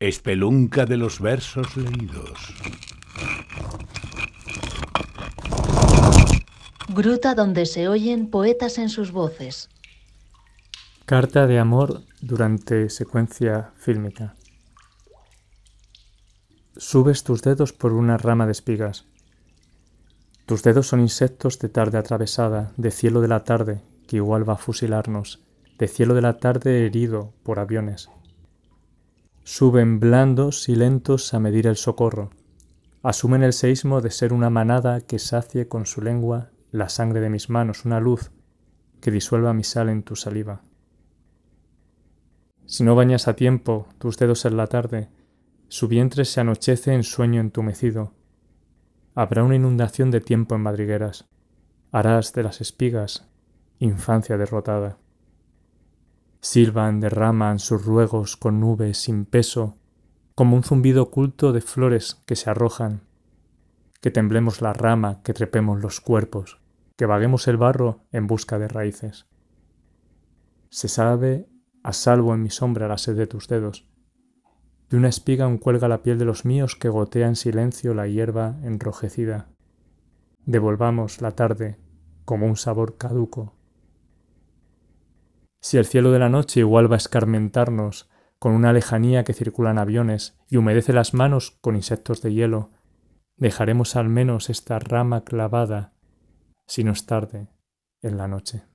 Espelunca de los versos leídos. Gruta donde se oyen poetas en sus voces. Carta de amor durante secuencia fílmica. Subes tus dedos por una rama de espigas. Tus dedos son insectos de tarde atravesada, de cielo de la tarde, que igual va a fusilarnos, de cielo de la tarde herido por aviones. Suben blandos y lentos a medir el socorro. Asumen el seísmo de ser una manada que sacie con su lengua la sangre de mis manos, una luz que disuelva mi sal en tu saliva. Si no bañas a tiempo tus dedos en la tarde, su vientre se anochece en sueño entumecido. Habrá una inundación de tiempo en madrigueras. Harás de las espigas infancia derrotada. Silban, derraman sus ruegos con nubes sin peso, como un zumbido oculto de flores que se arrojan. Que temblemos la rama, que trepemos los cuerpos, que vaguemos el barro en busca de raíces. Se sabe a salvo en mi sombra la sed de tus dedos. De una espiga aún cuelga la piel de los míos que gotea en silencio la hierba enrojecida. Devolvamos la tarde como un sabor caduco si el cielo de la noche igual va a escarmentarnos con una lejanía que circulan aviones y humedece las manos con insectos de hielo, dejaremos al menos esta rama clavada si no es tarde en la noche.